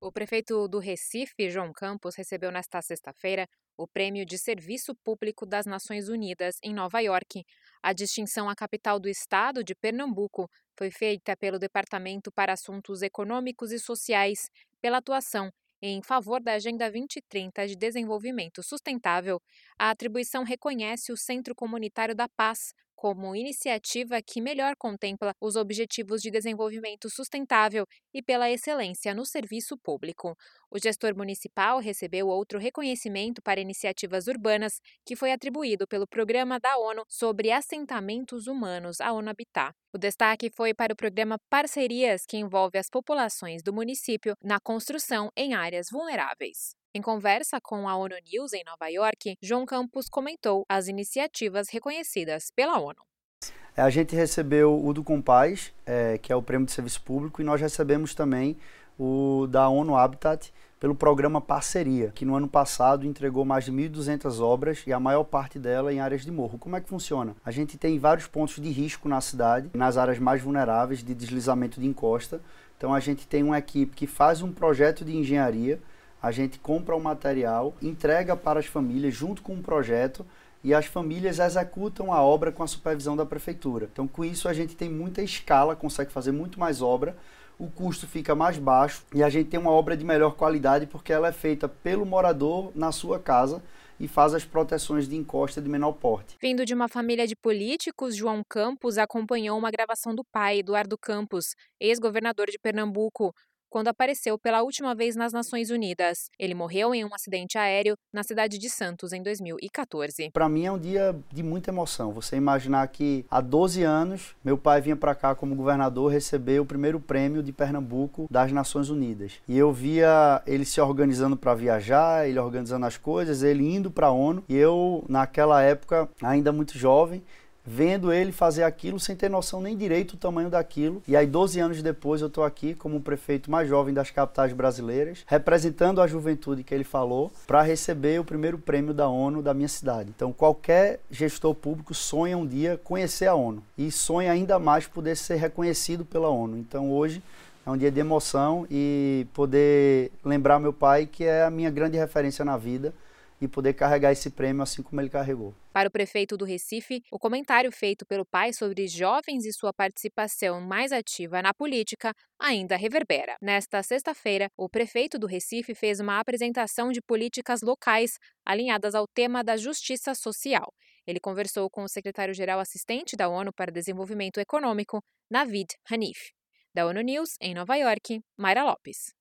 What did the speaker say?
O prefeito do Recife, João Campos, recebeu nesta sexta-feira o Prêmio de Serviço Público das Nações Unidas em Nova York. A distinção à capital do estado de Pernambuco foi feita pelo Departamento para Assuntos Econômicos e Sociais pela atuação em favor da Agenda 2030 de Desenvolvimento Sustentável. A atribuição reconhece o Centro Comunitário da Paz, como iniciativa que melhor contempla os Objetivos de Desenvolvimento Sustentável e pela excelência no serviço público. O gestor municipal recebeu outro reconhecimento para iniciativas urbanas, que foi atribuído pelo Programa da ONU sobre Assentamentos Humanos, a ONU Habitat. O destaque foi para o programa Parcerias, que envolve as populações do município na construção em áreas vulneráveis. Em conversa com a ONU News em Nova York, João Campos comentou as iniciativas reconhecidas pela ONU. É, a gente recebeu o do Compaz, é, que é o Prêmio de Serviço Público, e nós recebemos também o da ONU Habitat pelo programa Parceria, que no ano passado entregou mais de 1.200 obras e a maior parte dela em áreas de morro. Como é que funciona? A gente tem vários pontos de risco na cidade, nas áreas mais vulneráveis de deslizamento de encosta. Então a gente tem uma equipe que faz um projeto de engenharia a gente compra o material, entrega para as famílias junto com o projeto e as famílias executam a obra com a supervisão da prefeitura. Então, com isso, a gente tem muita escala, consegue fazer muito mais obra, o custo fica mais baixo e a gente tem uma obra de melhor qualidade porque ela é feita pelo morador na sua casa e faz as proteções de encosta de menor porte. Vindo de uma família de políticos, João Campos acompanhou uma gravação do pai, Eduardo Campos, ex-governador de Pernambuco, quando apareceu pela última vez nas Nações Unidas. Ele morreu em um acidente aéreo na cidade de Santos em 2014. Para mim é um dia de muita emoção. Você imaginar que há 12 anos meu pai vinha para cá como governador receber o primeiro prêmio de Pernambuco das Nações Unidas. E eu via ele se organizando para viajar, ele organizando as coisas, ele indo para a ONU. E eu naquela época ainda muito jovem vendo ele fazer aquilo sem ter noção nem direito do tamanho daquilo. E aí, 12 anos depois, eu estou aqui como o prefeito mais jovem das capitais brasileiras, representando a juventude que ele falou, para receber o primeiro prêmio da ONU da minha cidade. Então, qualquer gestor público sonha um dia conhecer a ONU e sonha ainda mais poder ser reconhecido pela ONU. Então, hoje é um dia de emoção e poder lembrar meu pai, que é a minha grande referência na vida e poder carregar esse prêmio assim como ele carregou. Para o prefeito do Recife, o comentário feito pelo pai sobre jovens e sua participação mais ativa na política ainda reverbera. Nesta sexta-feira, o prefeito do Recife fez uma apresentação de políticas locais alinhadas ao tema da justiça social. Ele conversou com o secretário-geral assistente da ONU para Desenvolvimento Econômico, Navid Hanif. Da ONU News, em Nova York, Mayra Lopes.